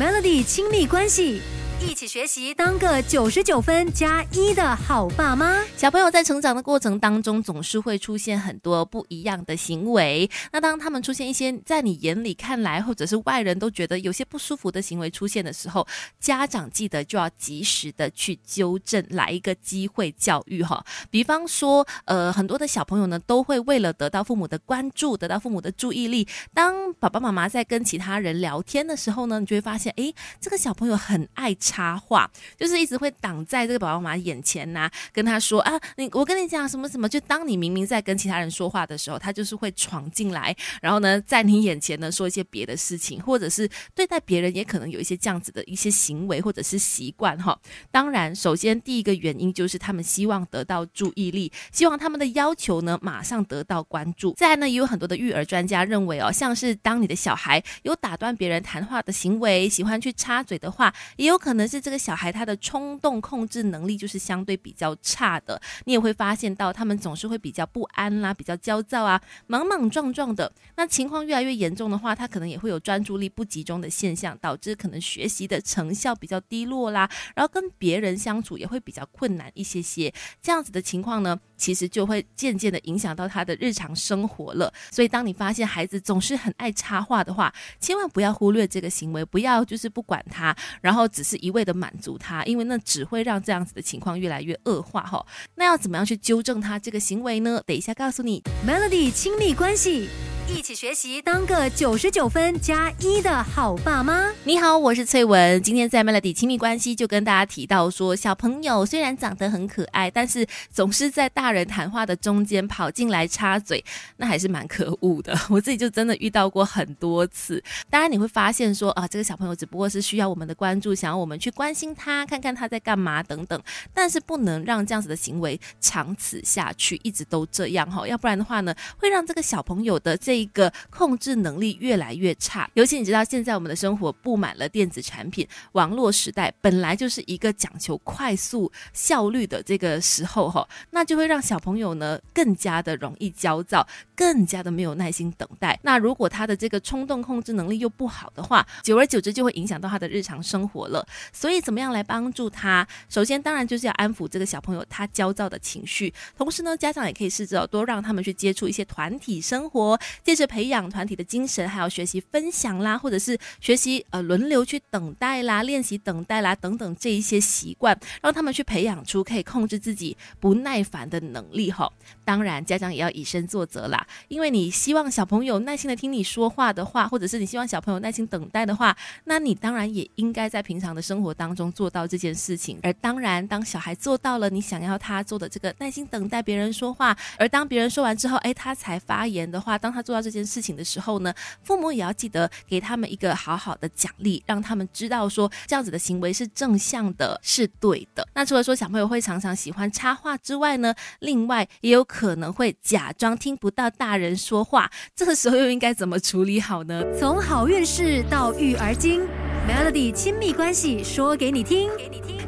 Melody 亲密关系。一起学习，当个九十九分加一的好爸妈。小朋友在成长的过程当中，总是会出现很多不一样的行为。那当他们出现一些在你眼里看来，或者是外人都觉得有些不舒服的行为出现的时候，家长记得就要及时的去纠正，来一个机会教育哈。比方说，呃，很多的小朋友呢，都会为了得到父母的关注，得到父母的注意力，当爸爸妈妈在跟其他人聊天的时候呢，你就会发现，诶，这个小朋友很爱。插话就是一直会挡在这个爸爸妈妈眼前呐，跟他说啊，你我跟你讲什么什么，就当你明明在跟其他人说话的时候，他就是会闯进来，然后呢，在你眼前呢说一些别的事情，或者是对待别人也可能有一些这样子的一些行为或者是习惯哈。当然，首先第一个原因就是他们希望得到注意力，希望他们的要求呢马上得到关注。再呢，也有很多的育儿专家认为哦，像是当你的小孩有打断别人谈话的行为，喜欢去插嘴的话，也有可能。可能是这个小孩他的冲动控制能力就是相对比较差的，你也会发现到他们总是会比较不安啦，比较焦躁啊，莽莽撞撞的。那情况越来越严重的话，他可能也会有专注力不集中的现象，导致可能学习的成效比较低落啦，然后跟别人相处也会比较困难一些些。这样子的情况呢，其实就会渐渐的影响到他的日常生活了。所以当你发现孩子总是很爱插话的话，千万不要忽略这个行为，不要就是不管他，然后只是一。味的满足他，因为那只会让这样子的情况越来越恶化哈。那要怎么样去纠正他这个行为呢？等一下告诉你，Melody 亲密关系。一起学习，当个九十九分加一的好爸妈。你好，我是翠文。今天在 Melody 亲密关系就跟大家提到说，小朋友虽然长得很可爱，但是总是在大人谈话的中间跑进来插嘴，那还是蛮可恶的。我自己就真的遇到过很多次。当然你会发现说啊，这个小朋友只不过是需要我们的关注，想要我们去关心他，看看他在干嘛等等。但是不能让这样子的行为长此下去，一直都这样哈，要不然的话呢，会让这个小朋友的这一个控制能力越来越差，尤其你知道，现在我们的生活布满了电子产品，网络时代本来就是一个讲求快速效率的这个时候哈，那就会让小朋友呢更加的容易焦躁，更加的没有耐心等待。那如果他的这个冲动控制能力又不好的话，久而久之就会影响到他的日常生活了。所以怎么样来帮助他？首先当然就是要安抚这个小朋友他焦躁的情绪，同时呢，家长也可以试着多让他们去接触一些团体生活。借着培养团体的精神，还有学习分享啦，或者是学习呃轮流去等待啦、练习等待啦等等这一些习惯，让他们去培养出可以控制自己不耐烦的能力哈。当然，家长也要以身作则啦，因为你希望小朋友耐心的听你说话的话，或者是你希望小朋友耐心等待的话，那你当然也应该在平常的生活当中做到这件事情。而当然，当小孩做到了你想要他做的这个耐心等待别人说话，而当别人说完之后，哎，他才发言的话，当他做到。这件事情的时候呢，父母也要记得给他们一个好好的奖励，让他们知道说这样子的行为是正向的，是对的。那除了说小朋友会常常喜欢插话之外呢，另外也有可能会假装听不到大人说话，这个时候又应该怎么处理好呢？从好运势到育儿经，Melody 亲密关系说给你听。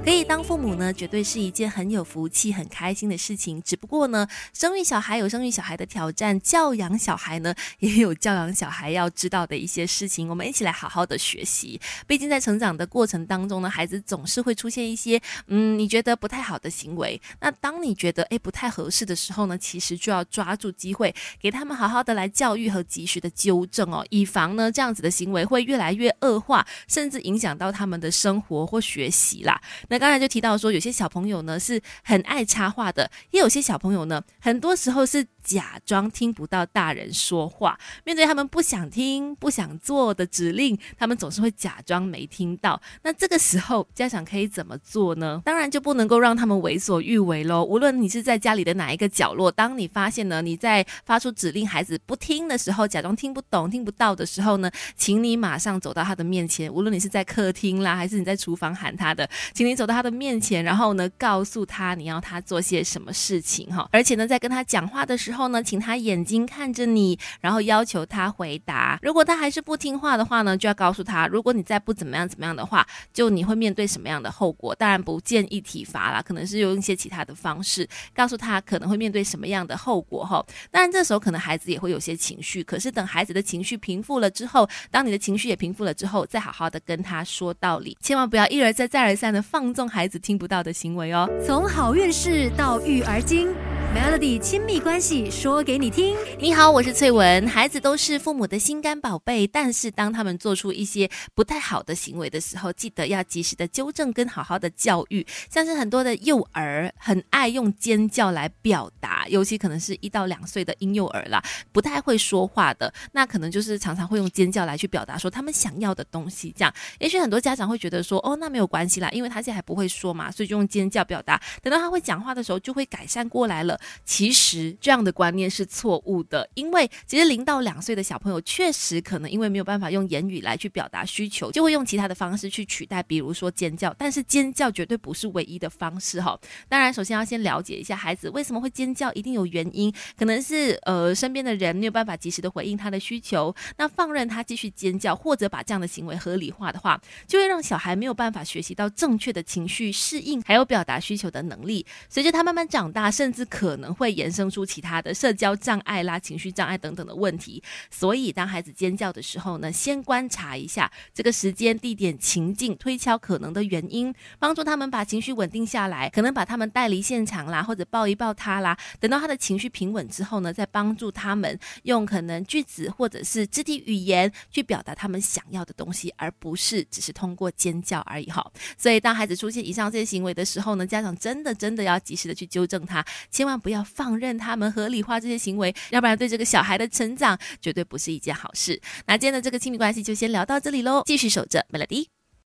可以当父母呢，绝对是一件很有福气、很开心的事情。只不过呢，生育小孩有生育小孩的挑战，教养小孩呢也有教养小孩要知道的一些事情。我们一起来好好的学习。毕竟在成长的过程当中呢，孩子总是会出现一些嗯你觉得不太好的行为。那当你觉得诶不太合适的时候呢，其实就要抓住机会，给他们好好的来教育和及时的纠正哦，以防呢这样子的行为会越来越恶化，甚至影响到他们的生活或学习啦。那刚才就提到说，有些小朋友呢是很爱插画的，也有些小朋友呢，很多时候是。假装听不到大人说话，面对他们不想听、不想做的指令，他们总是会假装没听到。那这个时候，家长可以怎么做呢？当然就不能够让他们为所欲为喽。无论你是在家里的哪一个角落，当你发现呢你在发出指令，孩子不听的时候，假装听不懂、听不到的时候呢，请你马上走到他的面前。无论你是在客厅啦，还是你在厨房喊他的，请你走到他的面前，然后呢，告诉他你要他做些什么事情哈。而且呢，在跟他讲话的时候时候呢，请他眼睛看着你，然后要求他回答。如果他还是不听话的话呢，就要告诉他，如果你再不怎么样怎么样的话，就你会面对什么样的后果。当然不建议体罚啦，可能是用一些其他的方式告诉他可能会面对什么样的后果哈。当然这时候可能孩子也会有些情绪，可是等孩子的情绪平复了之后，当你的情绪也平复了之后，再好好的跟他说道理，千万不要一而再再而三的放纵孩子听不到的行为哦。从好运势到育儿经。Melody 亲密关系说给你听。你好，我是翠文。孩子都是父母的心肝宝贝，但是当他们做出一些不太好的行为的时候，记得要及时的纠正跟好好的教育。像是很多的幼儿很爱用尖叫来表达，尤其可能是一到两岁的婴幼儿啦，不太会说话的，那可能就是常常会用尖叫来去表达说他们想要的东西。这样，也许很多家长会觉得说，哦，那没有关系啦，因为他现在还不会说嘛，所以就用尖叫表达。等到他会讲话的时候，就会改善过来了。其实这样的观念是错误的，因为其实零到两岁的小朋友确实可能因为没有办法用言语来去表达需求，就会用其他的方式去取代，比如说尖叫。但是尖叫绝对不是唯一的方式哈。当然，首先要先了解一下孩子为什么会尖叫，一定有原因，可能是呃身边的人没有办法及时的回应他的需求，那放任他继续尖叫，或者把这样的行为合理化的话，就会让小孩没有办法学习到正确的情绪适应还有表达需求的能力。随着他慢慢长大，甚至可能会。衍生出其他的社交障碍啦、情绪障碍等等的问题，所以当孩子尖叫的时候呢，先观察一下这个时间、地点、情境，推敲可能的原因，帮助他们把情绪稳定下来，可能把他们带离现场啦，或者抱一抱他啦。等到他的情绪平稳之后呢，再帮助他们用可能句子或者是肢体语言去表达他们想要的东西，而不是只是通过尖叫而已哈。所以当孩子出现以上这些行为的时候呢，家长真的真的要及时的去纠正他，千万不要放。任他们和理化这些行为，要不然对这个小孩的成长绝对不是一件好事。那今天的这个亲密关系就先聊到这里喽，继续守着 Melody。